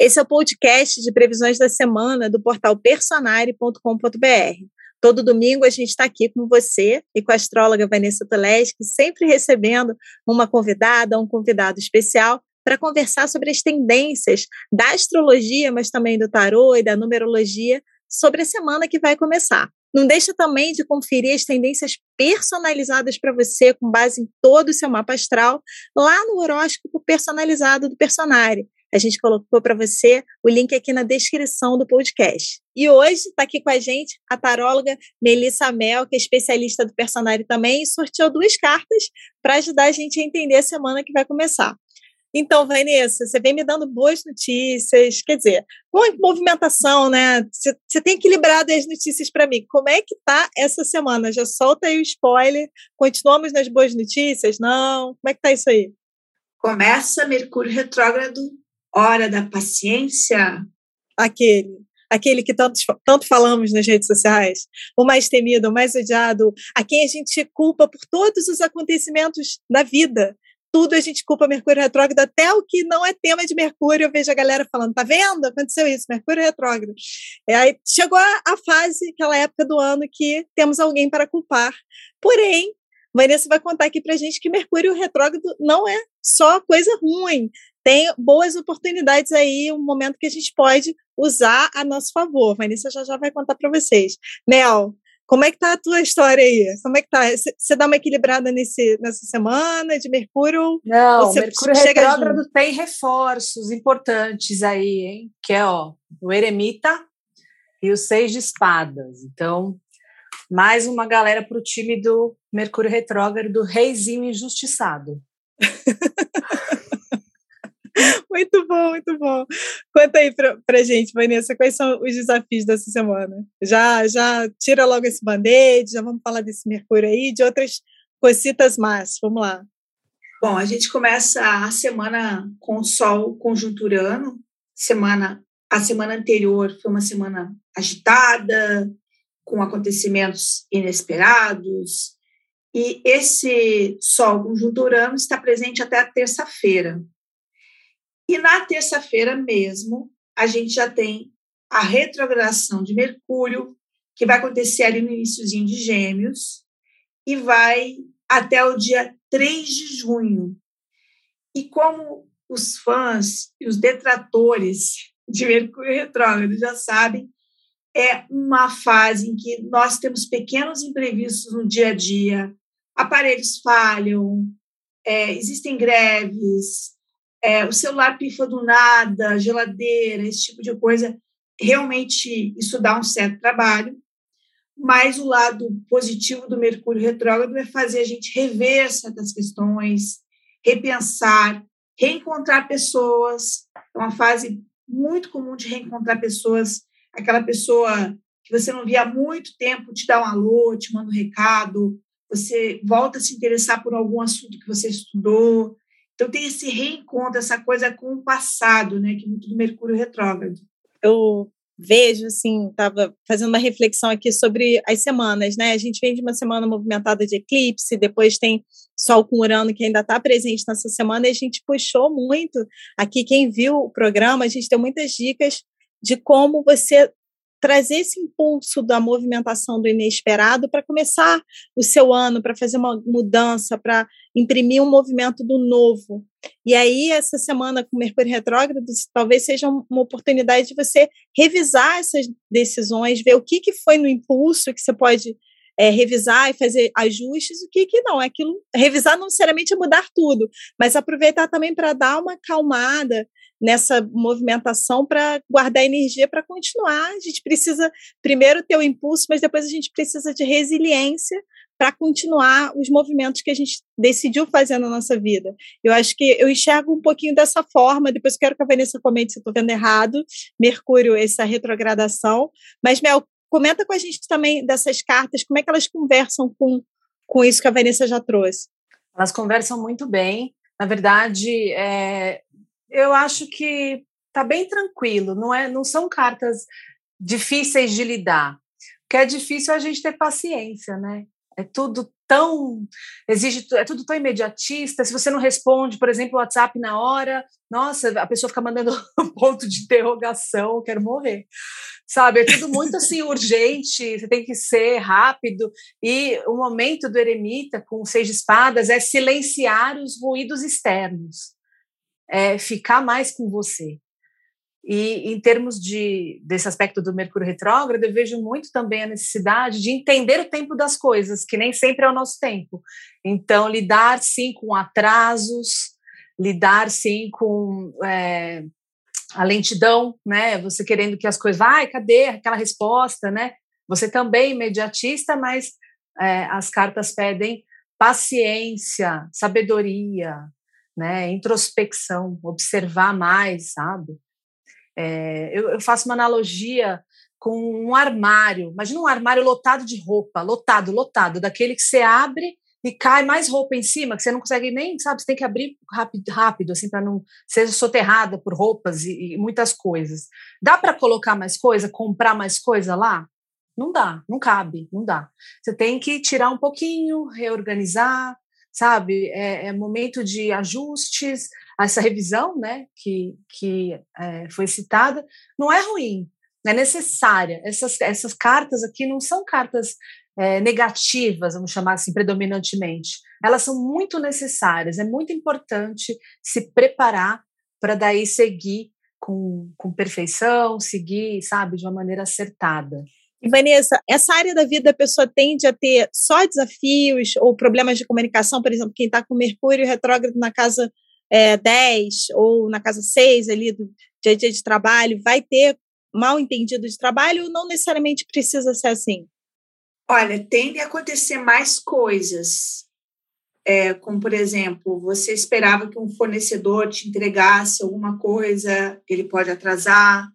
Esse é o podcast de previsões da semana do portal personare.com.br. Todo domingo a gente está aqui com você e com a astróloga Vanessa Toleschi, sempre recebendo uma convidada, um convidado especial para conversar sobre as tendências da astrologia, mas também do tarô e da numerologia sobre a semana que vai começar. Não deixa também de conferir as tendências personalizadas para você, com base em todo o seu mapa astral, lá no horóscopo personalizado do Personari. A gente colocou para você o link aqui na descrição do podcast. E hoje está aqui com a gente a taróloga Melissa Mel, que é especialista do Personari também, e sorteou duas cartas para ajudar a gente a entender a semana que vai começar. Então, Vanessa, você vem me dando boas notícias, quer dizer, com movimentação, né? Você, você tem equilibrado as notícias para mim. Como é que tá essa semana? Já solta aí o spoiler. Continuamos nas boas notícias? Não? Como é que tá isso aí? Começa Mercúrio retrógrado, hora da paciência. Aquele aquele que tanto, tanto falamos nas redes sociais, o mais temido, o mais odiado, a quem a gente culpa por todos os acontecimentos da vida tudo a gente culpa Mercúrio retrógrado, até o que não é tema de Mercúrio, eu vejo a galera falando, tá vendo? Aconteceu isso, Mercúrio retrógrado. E aí chegou a, fase, aquela época do ano que temos alguém para culpar. Porém, Vanessa vai contar aqui pra gente que Mercúrio retrógrado não é só coisa ruim. Tem boas oportunidades aí, um momento que a gente pode usar a nosso favor. Vanessa já já vai contar para vocês. Mel, como é que tá a tua história aí? Como é que tá? Você dá uma equilibrada nesse, nessa semana de Mercúrio? Não, Mercúrio retrógrado junto? tem reforços importantes aí, hein? Que é ó, o Eremita e o Seis de Espadas. Então, mais uma galera para o time do Mercúrio retrógrado, do reizinho injustiçado. Muito bom, muito bom. Conta aí pra, pra gente, Vanessa, quais são os desafios dessa semana? Já, já tira logo esse band-aid, já vamos falar desse Mercúrio aí, de outras cositas mais. Vamos lá. Bom, a gente começa a semana com o Sol conjunturando. Semana, a semana anterior foi uma semana agitada, com acontecimentos inesperados. E esse Sol conjunturando está presente até a terça-feira. E na terça-feira mesmo, a gente já tem a retrogradação de Mercúrio, que vai acontecer ali no iníciozinho de Gêmeos, e vai até o dia 3 de junho. E como os fãs e os detratores de Mercúrio retrógrado já sabem, é uma fase em que nós temos pequenos imprevistos no dia a dia, aparelhos falham, é, existem greves, é, o celular pifa do nada, geladeira, esse tipo de coisa, realmente isso dá um certo trabalho. Mas o lado positivo do Mercúrio retrógrado é fazer a gente rever certas questões, repensar, reencontrar pessoas. É uma fase muito comum de reencontrar pessoas, aquela pessoa que você não via há muito tempo te dá um alô, te manda um recado, você volta a se interessar por algum assunto que você estudou. Então tem esse reencontro, essa coisa com o passado, né, que é muito do Mercúrio retrógrado. Eu vejo, assim, estava fazendo uma reflexão aqui sobre as semanas, né? A gente vem de uma semana movimentada de eclipse, depois tem Sol com Urano que ainda está presente nessa semana, e a gente puxou muito aqui. Quem viu o programa, a gente deu muitas dicas de como você trazer esse impulso da movimentação do inesperado para começar o seu ano, para fazer uma mudança, para imprimir um movimento do novo. E aí, essa semana com Mercúrio retrógrado, talvez seja uma oportunidade de você revisar essas decisões, ver o que, que foi no impulso que você pode é, revisar e fazer ajustes, o que, que não. É aquilo, revisar não necessariamente é mudar tudo, mas aproveitar também para dar uma acalmada, nessa movimentação para guardar energia para continuar. A gente precisa primeiro ter o impulso, mas depois a gente precisa de resiliência para continuar os movimentos que a gente decidiu fazer na nossa vida. Eu acho que eu enxergo um pouquinho dessa forma, depois quero que a Vanessa comente se eu estou vendo errado, Mercúrio, essa retrogradação. Mas, Mel, comenta com a gente também dessas cartas, como é que elas conversam com, com isso que a Vanessa já trouxe. Elas conversam muito bem. Na verdade, é, eu acho que tá bem tranquilo, não é, não são cartas difíceis de lidar. O que é difícil é a gente ter paciência, né? É tudo tão exige é tudo tão imediatista. Se você não responde, por exemplo, o WhatsApp na hora, nossa, a pessoa fica mandando um ponto de interrogação, quero morrer. Sabe, é tudo muito assim urgente, você tem que ser rápido. E o momento do eremita com seis espadas é silenciar os ruídos externos, é ficar mais com você. E em termos de, desse aspecto do Mercúrio retrógrado, eu vejo muito também a necessidade de entender o tempo das coisas, que nem sempre é o nosso tempo. Então, lidar sim com atrasos, lidar sim com é, a lentidão, né? Você querendo que as coisas, vai, cadê aquela resposta, né? Você também imediatista, mas é, as cartas pedem paciência, sabedoria, né? Introspecção, observar mais, sabe? É, eu, eu, faço uma analogia com um armário. Imagina um armário lotado de roupa, lotado, lotado, daquele que você abre e cai mais roupa em cima, que você não consegue nem, sabe, você tem que abrir rápido, rápido assim, para não ser soterrada por roupas e, e muitas coisas. Dá para colocar mais coisa, comprar mais coisa lá? Não dá, não cabe, não dá. Você tem que tirar um pouquinho, reorganizar, sabe? É, é momento de ajustes, essa revisão, né, que, que é, foi citada, não é ruim, é necessária. Essas, essas cartas aqui não são cartas é, negativas, vamos chamar assim, predominantemente. Elas são muito necessárias, é muito importante se preparar para daí seguir com, com perfeição, seguir, sabe, de uma maneira acertada. E Vanessa, essa área da vida a pessoa tende a ter só desafios ou problemas de comunicação, por exemplo, quem está com Mercúrio retrógrado na casa é, 10 ou na casa 6 ali do dia a dia de trabalho, vai ter mal entendido de trabalho não necessariamente precisa ser assim? Olha, tende a acontecer mais coisas. É, como, por exemplo, você esperava que um fornecedor te entregasse alguma coisa, ele pode atrasar.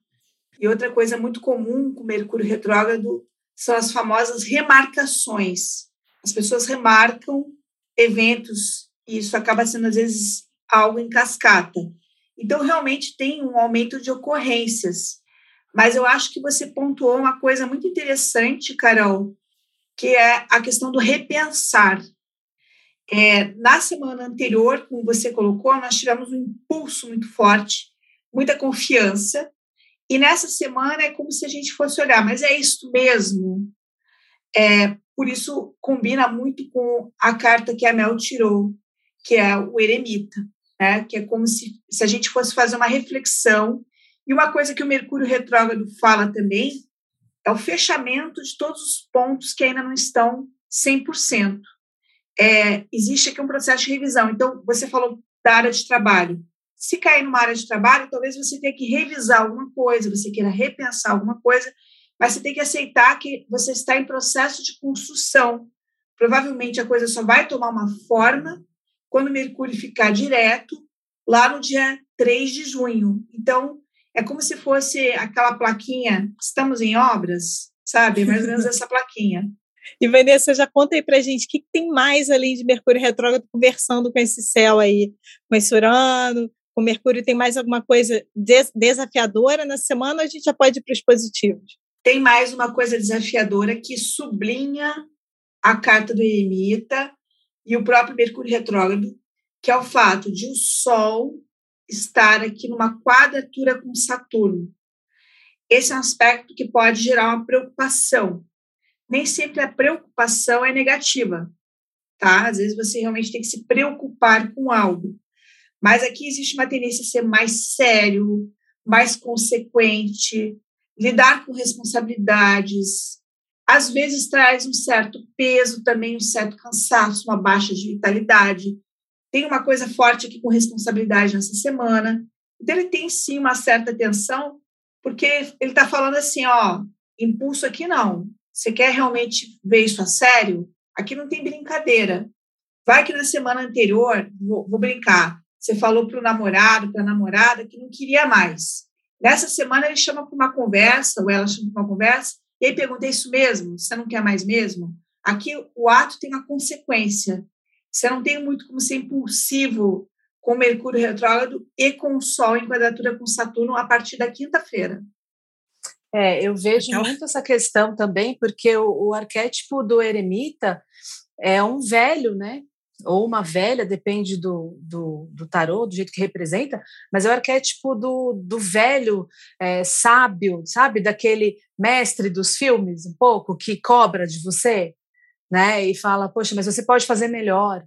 E outra coisa muito comum com Mercúrio retrógrado são as famosas remarcações. As pessoas remarcam eventos e isso acaba sendo, às vezes, algo em cascata. Então, realmente tem um aumento de ocorrências. Mas eu acho que você pontuou uma coisa muito interessante, Carol, que é a questão do repensar. É, na semana anterior, como você colocou, nós tivemos um impulso muito forte, muita confiança, e nessa semana é como se a gente fosse olhar, mas é isso mesmo? É, por isso combina muito com a carta que a Mel tirou, que é o eremita né? que é como se, se a gente fosse fazer uma reflexão. E uma coisa que o Mercúrio retrógrado fala também é o fechamento de todos os pontos que ainda não estão 100%. É, existe aqui um processo de revisão. Então, você falou da área de trabalho. Se cair numa área de trabalho, talvez você tenha que revisar alguma coisa, você queira repensar alguma coisa, mas você tem que aceitar que você está em processo de construção. Provavelmente a coisa só vai tomar uma forma quando Mercúrio ficar direto, lá no dia 3 de junho. Então, é como se fosse aquela plaquinha, estamos em obras, sabe? Mais ou menos essa plaquinha. E Vanessa, já conta aí pra gente o que, que tem mais além de Mercúrio retrógrado conversando com esse céu aí, com esse Urano, com Mercúrio, tem mais alguma coisa des desafiadora na semana ou a gente já pode ir para os positivos? Tem mais uma coisa desafiadora que sublinha a carta do eremita e o próprio Mercúrio retrógrado, que é o fato de o Sol estar aqui numa quadratura com Saturno. Esse é um aspecto que pode gerar uma preocupação. Nem sempre a preocupação é negativa, tá? Às vezes você realmente tem que se preocupar com algo. Mas aqui existe uma tendência a ser mais sério, mais consequente, lidar com responsabilidades, às vezes traz um certo peso também, um certo cansaço, uma baixa de vitalidade. Tem uma coisa forte aqui com responsabilidade nessa semana. Então, ele tem sim uma certa tensão, porque ele está falando assim: ó, impulso aqui não. Você quer realmente ver isso a sério? Aqui não tem brincadeira. Vai que na semana anterior, vou, vou brincar, você falou para o namorado, para a namorada, que não queria mais. Nessa semana ele chama para uma conversa, ou ela chama para uma conversa, e aí perguntei isso mesmo? Você não quer mais mesmo? Aqui o ato tem uma consequência. Você não tem muito como ser impulsivo com Mercúrio retrógrado e com o Sol em quadratura com Saturno a partir da quinta-feira. É, eu vejo então... muito essa questão também, porque o, o arquétipo do eremita é um velho, né? Ou uma velha, depende do, do, do tarô, do jeito que representa, mas é o arquétipo do, do velho é, sábio, sabe? Daquele mestre dos filmes, um pouco, que cobra de você, né? E fala, poxa, mas você pode fazer melhor,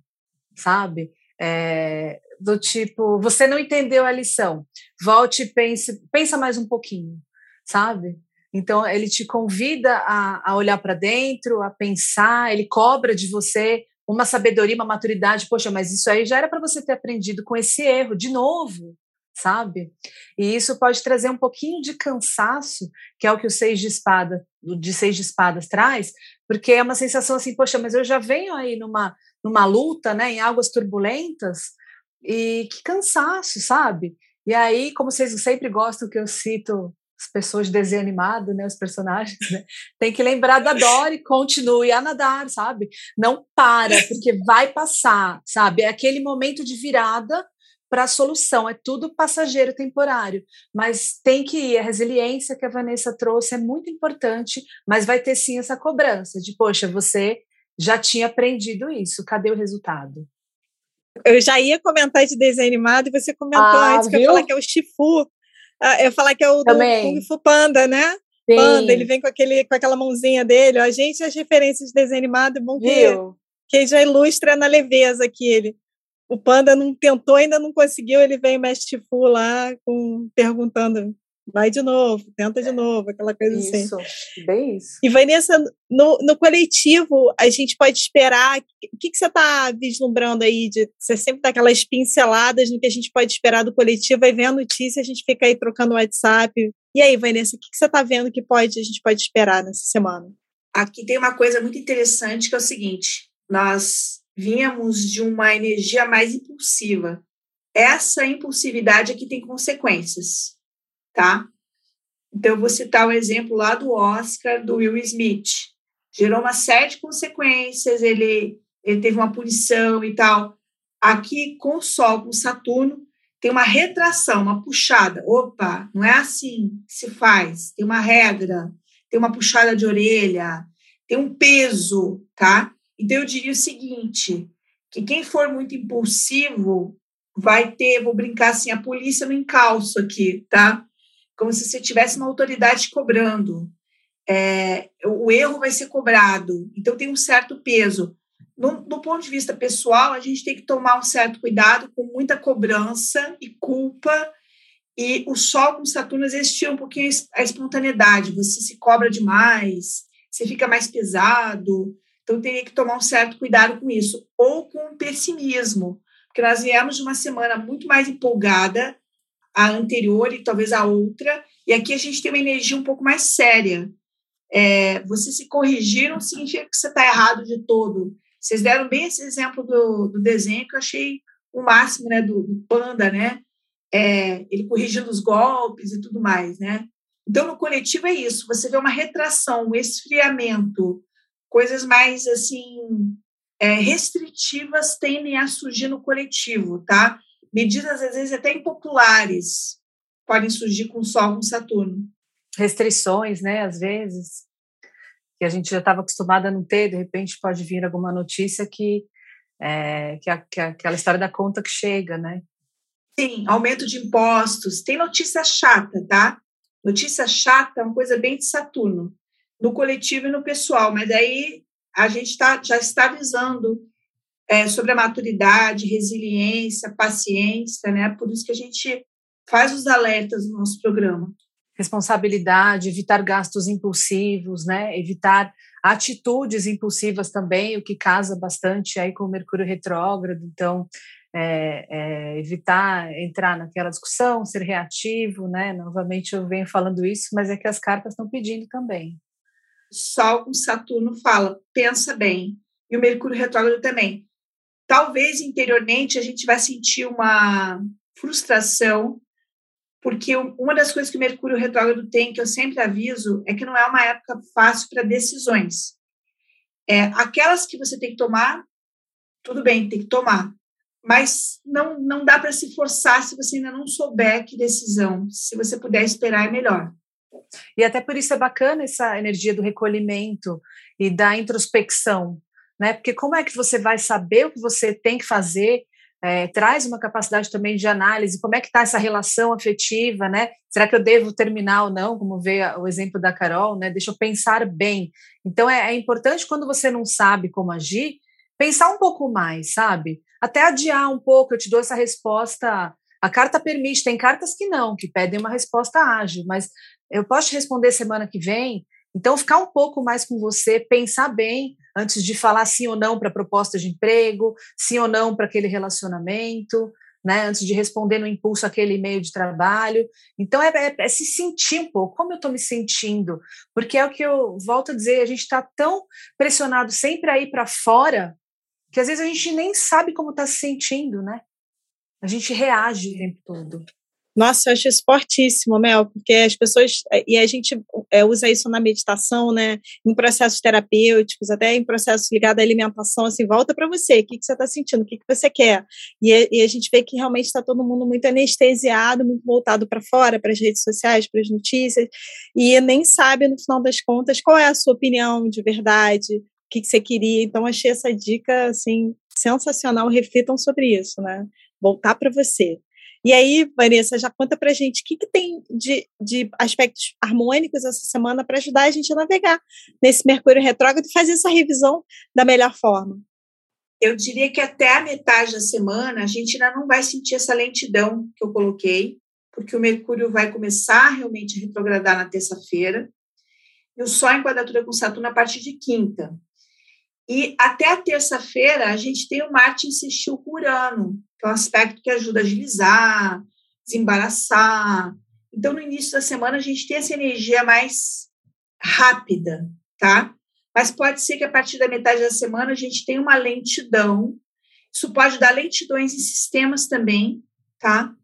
sabe? É, do tipo, você não entendeu a lição, volte e pense, pensa mais um pouquinho, sabe? Então, ele te convida a, a olhar para dentro, a pensar, ele cobra de você uma sabedoria, uma maturidade. Poxa, mas isso aí já era para você ter aprendido com esse erro, de novo, sabe? E isso pode trazer um pouquinho de cansaço, que é o que o seis de espada, de seis de espadas traz, porque é uma sensação assim, poxa, mas eu já venho aí numa, numa luta, né, em águas turbulentas, e que cansaço, sabe? E aí, como vocês sempre gostam que eu cito as pessoas de desenho animado, né, os personagens, né, tem que lembrar da Dory, continue a nadar, sabe? Não para, porque vai passar, sabe? É aquele momento de virada para a solução, é tudo passageiro, temporário, mas tem que ir. A resiliência que a Vanessa trouxe é muito importante, mas vai ter sim essa cobrança de, poxa, você já tinha aprendido isso, cadê o resultado? Eu já ia comentar de desenho animado e você comentou ah, antes que eu falar que é o Shifu. Ah, eu falar que é o Também. do Kung Fu Panda, né? Sim. Panda, ele vem com, aquele, com aquela mãozinha dele. A gente, as referências de desenho animado, é bom que, que já ilustra na leveza aqui ele. O Panda não tentou, ainda não conseguiu, ele vem o Mestre Fu lá com, perguntando vai de novo, tenta de novo, aquela coisa isso, assim. Isso, bem isso. E Vanessa, no, no coletivo, a gente pode esperar, o que, que você está vislumbrando aí? De, você sempre dá aquelas pinceladas no que a gente pode esperar do coletivo, aí vem a notícia, a gente fica aí trocando WhatsApp. E aí, Vanessa, o que, que você está vendo que pode, a gente pode esperar nessa semana? Aqui tem uma coisa muito interessante que é o seguinte, nós vínhamos de uma energia mais impulsiva. Essa impulsividade aqui tem consequências tá? Então, eu vou citar o exemplo lá do Oscar, do Will Smith. Gerou uma série de consequências, ele, ele teve uma punição e tal. Aqui, com o Sol, com Saturno, tem uma retração, uma puxada. Opa, não é assim que se faz. Tem uma regra, tem uma puxada de orelha, tem um peso, tá? Então, eu diria o seguinte, que quem for muito impulsivo vai ter, vou brincar assim, a polícia no encalço aqui, tá? Como se você tivesse uma autoridade cobrando. É, o erro vai ser cobrado, então tem um certo peso. No, do ponto de vista pessoal, a gente tem que tomar um certo cuidado com muita cobrança e culpa. E o Sol com Saturno existia um pouquinho a espontaneidade. Você se cobra demais, você fica mais pesado. Então, teria que tomar um certo cuidado com isso. Ou com o pessimismo, porque nós viemos de uma semana muito mais empolgada, a anterior e talvez a outra, e aqui a gente tem uma energia um pouco mais séria. É, você se corrigir não significa que você está errado de todo. Vocês deram bem esse exemplo do, do desenho que eu achei o máximo, né, do, do panda, né? É, ele corrigindo os golpes e tudo mais, né? Então, no coletivo é isso. Você vê uma retração, um esfriamento, coisas mais assim é, restritivas tendem a surgir no coletivo, tá? Medidas às vezes até impopulares podem surgir com o Sol, com Saturno. Restrições, né, às vezes, que a gente já estava acostumada a não ter, de repente pode vir alguma notícia que é, que, a, que a, aquela história da conta que chega, né? Sim, aumento de impostos. Tem notícia chata, tá? Notícia chata é uma coisa bem de Saturno, no coletivo e no pessoal, mas aí a gente tá, já está avisando é, sobre a maturidade, resiliência, paciência, né? Por isso que a gente faz os alertas no nosso programa. Responsabilidade, evitar gastos impulsivos, né? Evitar atitudes impulsivas também, o que casa bastante aí com o Mercúrio retrógrado. Então, é, é, evitar entrar naquela discussão, ser reativo, né? Novamente eu venho falando isso, mas é que as cartas estão pedindo também. Sol com Saturno fala, pensa bem. E o Mercúrio retrógrado também. Talvez interiormente a gente vai sentir uma frustração, porque uma das coisas que o Mercúrio retrógrado tem, que eu sempre aviso, é que não é uma época fácil para decisões. É, aquelas que você tem que tomar, tudo bem, tem que tomar. Mas não, não dá para se forçar se você ainda não souber que decisão. Se você puder esperar, é melhor. E até por isso é bacana essa energia do recolhimento e da introspecção, né? Porque como é que você vai saber o que você tem que fazer? É, traz uma capacidade também de análise, como é que está essa relação afetiva, né? Será que eu devo terminar ou não? Como vê o exemplo da Carol, né? Deixa eu pensar bem. Então é, é importante quando você não sabe como agir, pensar um pouco mais, sabe? Até adiar um pouco, eu te dou essa resposta. A carta permite, tem cartas que não, que pedem uma resposta ágil, mas eu posso te responder semana que vem. Então, ficar um pouco mais com você, pensar bem antes de falar sim ou não para a proposta de emprego, sim ou não para aquele relacionamento, né? Antes de responder no impulso aquele e-mail de trabalho. Então, é, é, é se sentir um pouco, como eu estou me sentindo, porque é o que eu volto a dizer, a gente está tão pressionado sempre a ir para fora que às vezes a gente nem sabe como está se sentindo, né? A gente reage o tempo todo. Nossa, eu acho isso fortíssimo, Mel, porque as pessoas, eh, e a gente é, usa isso na meditação, né, em processos terapêuticos, até em processos ligados à alimentação, assim, volta para você, o que, que você está sentindo, o que, que você quer. E, e a gente vê que realmente está todo mundo muito anestesiado, muito voltado para fora, para as redes sociais, para as notícias, e nem sabe, no final das contas, qual é a sua opinião de verdade, o que, que você queria. Então, achei essa dica, assim, sensacional, reflitam sobre isso, né, voltar para você. E aí, Vanessa, já conta pra gente o que, que tem de, de aspectos harmônicos essa semana para ajudar a gente a navegar nesse Mercúrio retrógrado e fazer essa revisão da melhor forma. Eu diria que até a metade da semana a gente ainda não vai sentir essa lentidão que eu coloquei, porque o Mercúrio vai começar realmente a retrogradar na terça-feira, e o Sol em quadratura com Saturno a partir de quinta. E até a terça-feira a gente tem o Marte insistiu com Urano, que é um aspecto que ajuda a agilizar, desembaraçar. Então, no início da semana, a gente tem essa energia mais rápida, tá? Mas pode ser que a partir da metade da semana a gente tenha uma lentidão. Isso pode dar lentidões em sistemas também, tá?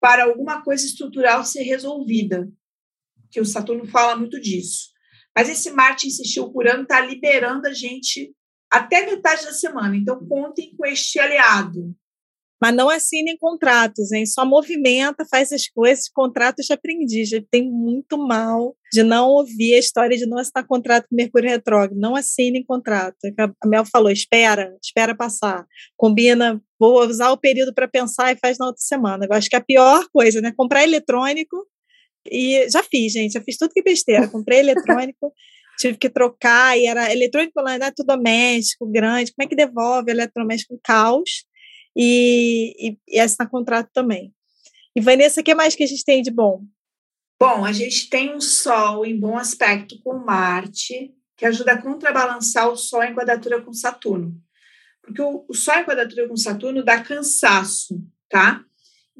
Para alguma coisa estrutural ser resolvida, que o Saturno fala muito disso. Mas esse Marte insistiu por ano está liberando a gente até metade da semana. Então, contem com este aliado. Mas não assinem contratos, hein? Só movimenta, faz as coisas, contratos de aprendiz. Tem muito mal de não ouvir a história de não assinar contrato com Mercúrio Retrógrado. Não assinem contrato. É a Mel falou: espera, espera passar. Combina, vou usar o período para pensar e faz na outra semana. Eu acho que é a pior coisa, né? Comprar eletrônico e já fiz, gente, já fiz tudo que besteira. Comprei eletrônico, tive que trocar, e era eletrônico eletrodoméstico, grande. Como é que devolve eletrodoméstico? Caos. E, e, e assinar contrato também. E Vanessa, o que mais que a gente tem de bom? Bom, a gente tem um Sol em bom aspecto com Marte, que ajuda a contrabalançar o Sol em quadratura com Saturno. Porque o, o Sol em quadratura com Saturno dá cansaço, tá?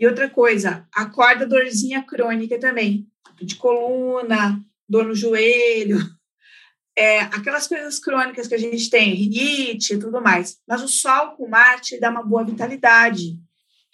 E outra coisa, acorda dorzinha crônica também, de coluna, dor no joelho, é, aquelas coisas crônicas que a gente tem, rinite e tudo mais. Mas o Sol com Marte dá uma boa vitalidade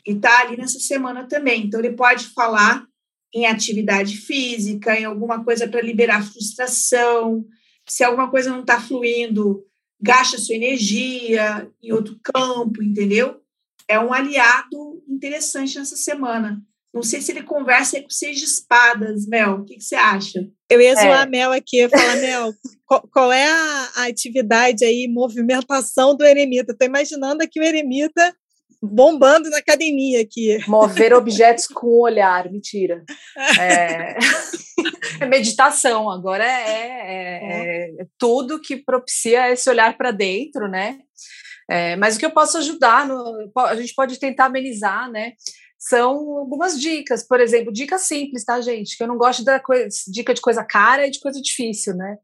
e tá ali nessa semana também. Então ele pode falar em atividade física, em alguma coisa para liberar frustração. Se alguma coisa não está fluindo, gasta sua energia em outro campo, entendeu? É um aliado interessante nessa semana. Não sei se ele conversa com seis de espadas, Mel. O que, que você acha? Eu ia zoar é. a Mel aqui, ia falar, Mel, qual, qual, é a, a, atividade aí, movimentação do eremita? Estou imaginando aqui o eremita bombando na academia aqui. Mover objetos com o olhar, mentira. É, é meditação, agora é, é, é, tudo que propicia esse olhar para dentro, né? É, mas o que eu posso ajudar, no, a gente pode tentar amenizar, né? São algumas dicas, por exemplo, dicas simples, tá, gente? Que eu não gosto da coisa, dica de coisa cara e de coisa difícil, né?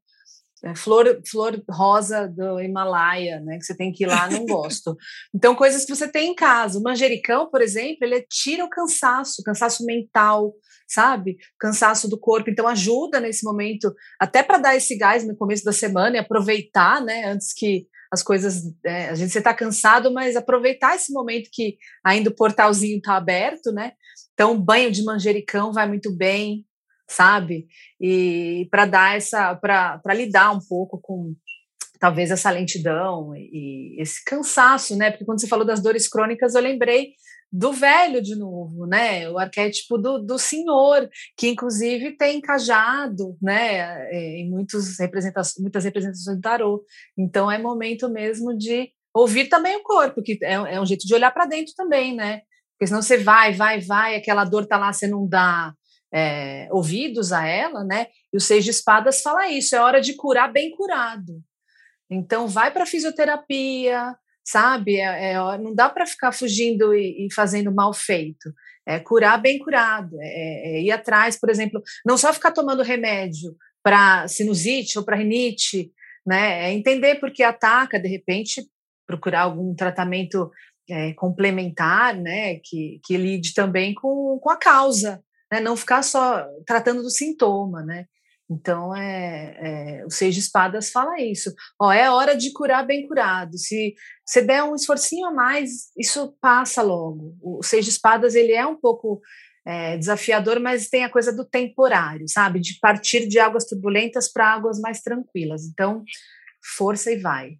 É, flor, flor rosa do Himalaia, né? Que você tem que ir lá, não gosto. Então, coisas que você tem em casa. O manjericão, por exemplo, ele tira o cansaço, cansaço mental, sabe? Cansaço do corpo. Então, ajuda nesse momento, até para dar esse gás no começo da semana e aproveitar, né? Antes que as coisas, é, a gente está cansado, mas aproveitar esse momento que ainda o portalzinho está aberto, né? Então, banho de manjericão vai muito bem, sabe? E para dar essa, para lidar um pouco com talvez essa lentidão e esse cansaço, né? Porque quando você falou das dores crônicas, eu lembrei do velho de novo, né? O arquétipo do, do senhor, que inclusive tem cajado, né? É, em muitos representações, muitas representações do tarô. Então é momento mesmo de ouvir também o corpo, que é, é um jeito de olhar para dentro também, né? Porque senão você vai, vai, vai, aquela dor tá lá, você não dá é, ouvidos a ela, né? E o Seis de Espadas fala isso: é hora de curar bem curado. Então vai para fisioterapia, sabe? É, é, não dá para ficar fugindo e, e, fazendo mal feito. É curar bem curado, é, é, ir atrás, por exemplo, não só ficar tomando remédio para sinusite ou para rinite, né? É entender por que ataca, de repente, procurar algum tratamento é, complementar, né? Que, que lide também com, com a causa, né? Não ficar só tratando do sintoma, né? Então, é, é, o Seis de Espadas fala isso. Ó, é hora de curar bem curado. Se você der um esforcinho a mais, isso passa logo. O Seis de Espadas, ele é um pouco é, desafiador, mas tem a coisa do temporário, sabe? De partir de águas turbulentas para águas mais tranquilas. Então, força e vai.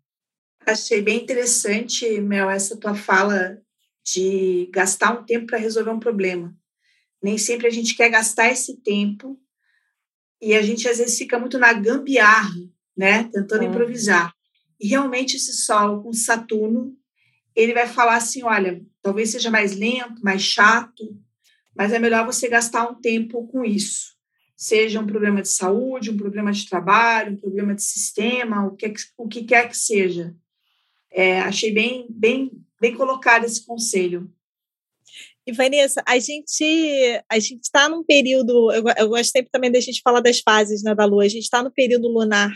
Achei bem interessante, Mel, essa tua fala de gastar um tempo para resolver um problema. Nem sempre a gente quer gastar esse tempo e a gente às vezes fica muito na gambiarra, né, tentando improvisar. E realmente esse Sol com Saturno, ele vai falar assim, olha, talvez seja mais lento, mais chato, mas é melhor você gastar um tempo com isso. Seja um problema de saúde, um problema de trabalho, um problema de sistema, o que, o que quer que seja. É, achei bem, bem, bem colocado esse conselho. E Vanessa, a gente a gente está num período, eu, eu gosto sempre também da gente falar das fases né, da Lua. A gente está no período lunar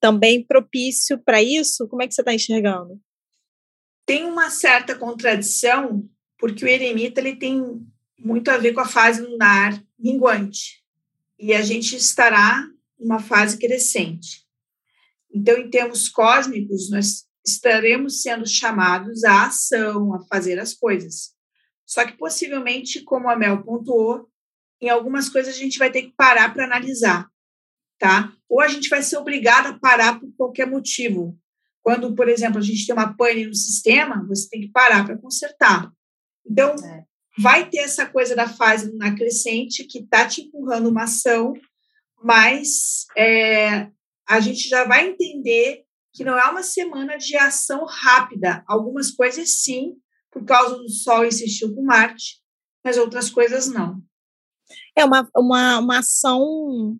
também propício para isso. Como é que você está enxergando? Tem uma certa contradição, porque o eremita ele tem muito a ver com a fase lunar minguante e a gente estará numa fase crescente. Então, em termos cósmicos, nós estaremos sendo chamados à ação, a fazer as coisas. Só que possivelmente, como a Mel pontuou, em algumas coisas a gente vai ter que parar para analisar, tá? Ou a gente vai ser obrigado a parar por qualquer motivo. Quando, por exemplo, a gente tem uma pane no sistema, você tem que parar para consertar. Então, é. vai ter essa coisa da fase na crescente que está te empurrando uma ação, mas é, a gente já vai entender que não é uma semana de ação rápida. Algumas coisas sim, por causa do Sol insistiu com Marte, mas outras coisas não. É uma, uma, uma ação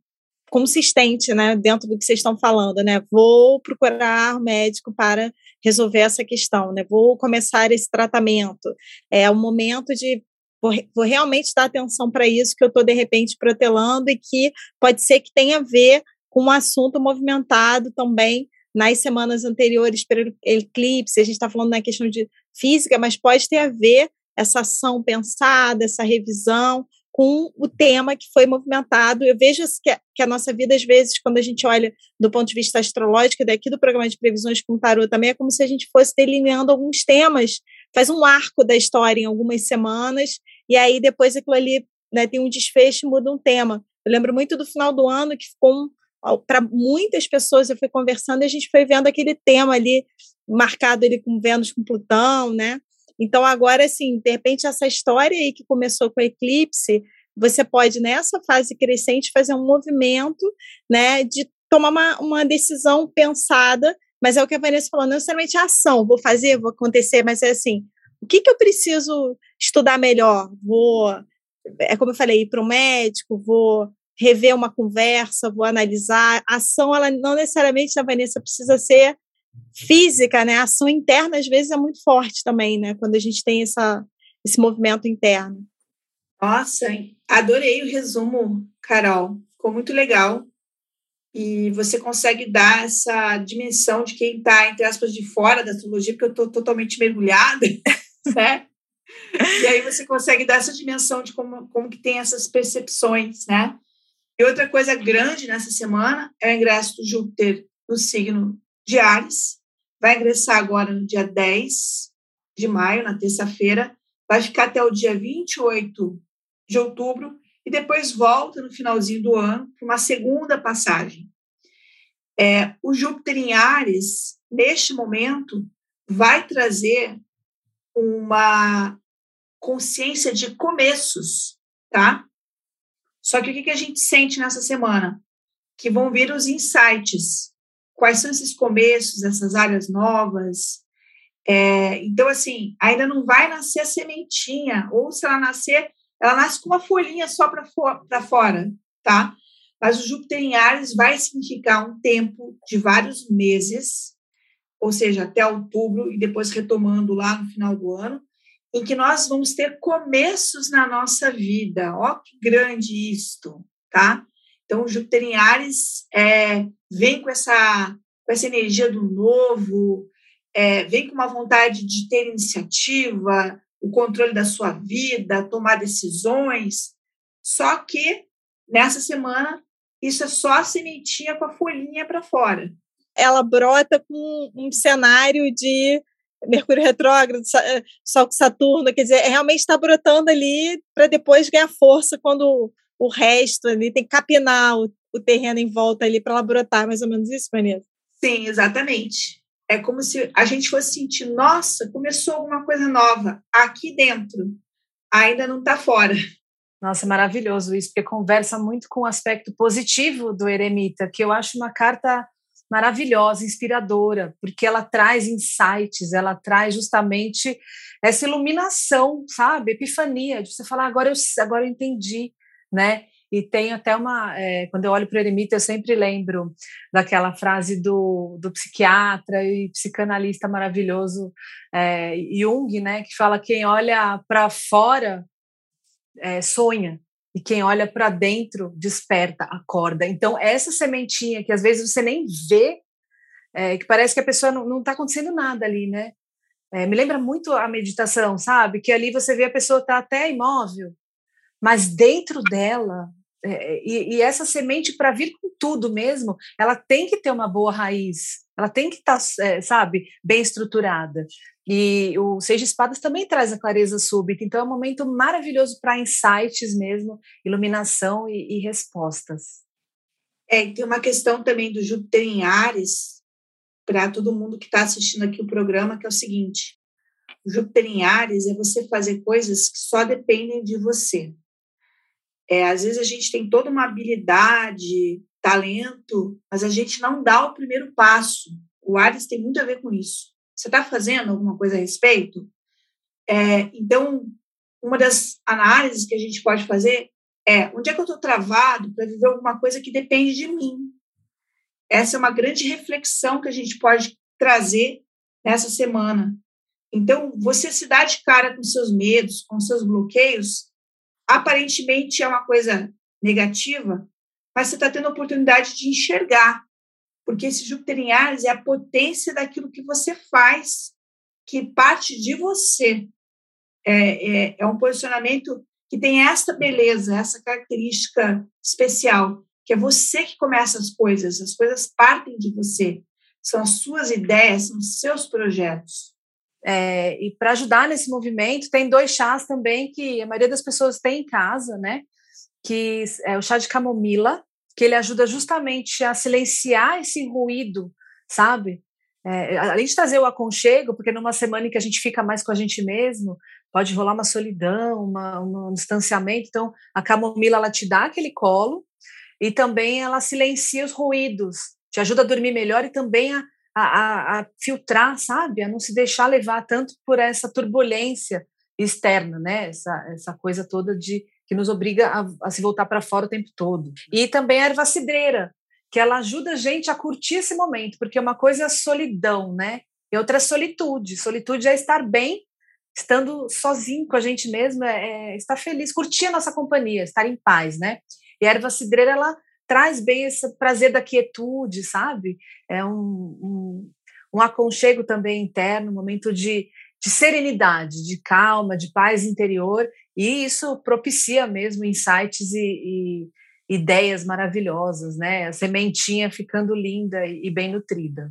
consistente, né, dentro do que vocês estão falando, né? Vou procurar médico para resolver essa questão, né? Vou começar esse tratamento. É o momento de vou, vou realmente dar atenção para isso que eu estou de repente protelando e que pode ser que tenha a ver com um assunto movimentado também nas semanas anteriores para o eclipse. A gente está falando na questão de física, mas pode ter a ver essa ação pensada, essa revisão com o tema que foi movimentado. Eu vejo que a, que a nossa vida, às vezes, quando a gente olha do ponto de vista astrológico, daqui do programa de previsões com tarô também, é como se a gente fosse delineando alguns temas, faz um arco da história em algumas semanas, e aí depois aquilo ali né, tem um desfecho e muda um tema. Eu lembro muito do final do ano, que ficou um, para muitas pessoas, eu fui conversando e a gente foi vendo aquele tema ali marcado ele com Vênus com Plutão, né? Então agora assim, de repente essa história aí que começou com o eclipse, você pode nessa fase crescente fazer um movimento, né, de tomar uma, uma decisão pensada, mas é o que a Vanessa falou, não necessariamente ação, vou fazer, vou acontecer, mas é assim, o que que eu preciso estudar melhor? Vou, é como eu falei, ir para o médico, vou rever uma conversa, vou analisar. A ação, ela não necessariamente, a Vanessa, precisa ser física, né? A ação interna às vezes é muito forte também, né? Quando a gente tem essa, esse movimento interno. Nossa, adorei o resumo, Carol. Ficou muito legal. E você consegue dar essa dimensão de quem está, entre aspas, de fora da astrologia, porque eu estou totalmente mergulhada, né? E aí você consegue dar essa dimensão de como, como que tem essas percepções, né? E outra coisa grande nessa semana é o ingresso do Júpiter no signo de Ares, vai ingressar agora no dia 10 de maio, na terça-feira, vai ficar até o dia 28 de outubro e depois volta no finalzinho do ano para uma segunda passagem. É, o Júpiter em Ares, neste momento, vai trazer uma, consciência de começos, tá? Só que o que, a gente sente nessa semana? Que vão vir os insights. Quais são esses começos, essas áreas novas? É, então, assim, ainda não vai nascer a sementinha, ou se ela nascer, ela nasce com uma folhinha só para for, fora, tá? Mas o Júpiter em Ares vai significar um tempo de vários meses, ou seja, até outubro, e depois retomando lá no final do ano, em que nós vamos ter começos na nossa vida. Ó, que grande isto, tá? Então, Júpiter em Ares é, vem com essa, com essa energia do novo, é, vem com uma vontade de ter iniciativa, o controle da sua vida, tomar decisões. Só que nessa semana, isso é só a sementinha com a folhinha para fora. Ela brota com um cenário de Mercúrio retrógrado, Sol com Saturno, quer dizer, realmente está brotando ali para depois ganhar força quando o resto ali tem que capinar o, o terreno em volta ali para ela brotar, mais ou menos isso, Vanessa? Sim, exatamente. É como se a gente fosse sentir, nossa, começou alguma coisa nova aqui dentro, ainda não está fora. Nossa, maravilhoso isso, porque conversa muito com o aspecto positivo do eremita, que eu acho uma carta maravilhosa, inspiradora, porque ela traz insights, ela traz justamente essa iluminação, sabe? Epifania, de você falar, agora eu, agora eu entendi, né? E tem até uma. É, quando eu olho para o Eremita, eu sempre lembro daquela frase do, do psiquiatra e psicanalista maravilhoso é, Jung, né? Que fala: quem olha para fora é, sonha, e quem olha para dentro desperta, acorda. Então, essa sementinha que às vezes você nem vê, é, que parece que a pessoa não está acontecendo nada ali, né? É, me lembra muito a meditação, sabe? Que ali você vê a pessoa tá até imóvel, mas dentro dela é, e, e, essa semente para vir com tudo mesmo, ela tem que ter uma boa raiz, ela tem que estar, tá, é, sabe, bem estruturada. E o Seis de Espadas também traz a clareza súbita, então é um momento maravilhoso para insights mesmo, iluminação e, e respostas. É, tem uma questão também do Júpiter em Ares, para todo mundo que está assistindo aqui o programa, que é o seguinte: Júpiter em Ares é você fazer coisas que só dependem de você. É, às vezes a gente tem toda uma habilidade, talento, mas a gente não dá o primeiro passo. O Ares tem muito a ver com isso. Você está fazendo alguma coisa a respeito? É, então, uma das análises que a gente pode fazer é onde é que eu estou travado para viver alguma coisa que depende de mim. Essa é uma grande reflexão que a gente pode trazer nessa semana. Então, você se dá de cara com seus medos, com seus bloqueios, aparentemente é uma coisa negativa, mas você está tendo a oportunidade de enxergar porque esse Júpiter em Ares é a potência daquilo que você faz, que parte de você. É, é, é um posicionamento que tem essa beleza, essa característica especial, que é você que começa as coisas, as coisas partem de você, são as suas ideias, são os seus projetos. É, e para ajudar nesse movimento, tem dois chás também que a maioria das pessoas tem em casa, né? Que é o chá de camomila, que ele ajuda justamente a silenciar esse ruído, sabe? É, além de trazer o aconchego, porque numa semana em que a gente fica mais com a gente mesmo, pode rolar uma solidão, uma, um distanciamento. Então, a camomila ela te dá aquele colo e também ela silencia os ruídos, te ajuda a dormir melhor e também a, a, a filtrar, sabe? A não se deixar levar tanto por essa turbulência externa, né? Essa, essa coisa toda de que nos obriga a, a se voltar para fora o tempo todo. E também a erva cidreira, que ela ajuda a gente a curtir esse momento, porque uma coisa é a solidão, né? E outra é a solitude. Solitude é estar bem, estando sozinho com a gente mesmo, é, é estar feliz, curtir a nossa companhia, estar em paz, né? E a erva cidreira, ela traz bem esse prazer da quietude, sabe? É um, um, um aconchego também interno, um momento de, de serenidade, de calma, de paz interior, e isso propicia mesmo insights e, e ideias maravilhosas, né? A sementinha ficando linda e bem nutrida.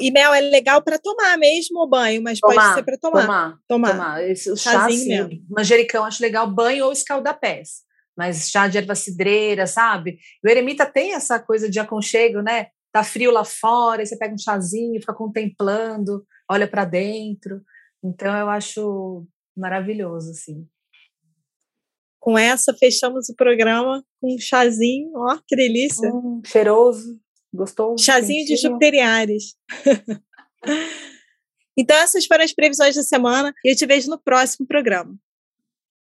E mel é legal para tomar mesmo o banho, mas tomar, pode ser para tomar. Tomar, tomar. tomar. Esse, o chá, assim, manjericão, acho legal, banho ou escaldapés. Mas chá de erva cidreira, sabe? O eremita tem essa coisa de aconchego, né? Tá frio lá fora, aí você pega um chazinho, fica contemplando, olha para dentro. Então eu acho maravilhoso, assim. Com essa, fechamos o programa com um chazinho, ó, que delícia. Hum, cheiroso, gostou? Chazinho de Jupiteriares. então, essas foram as previsões da semana e eu te vejo no próximo programa.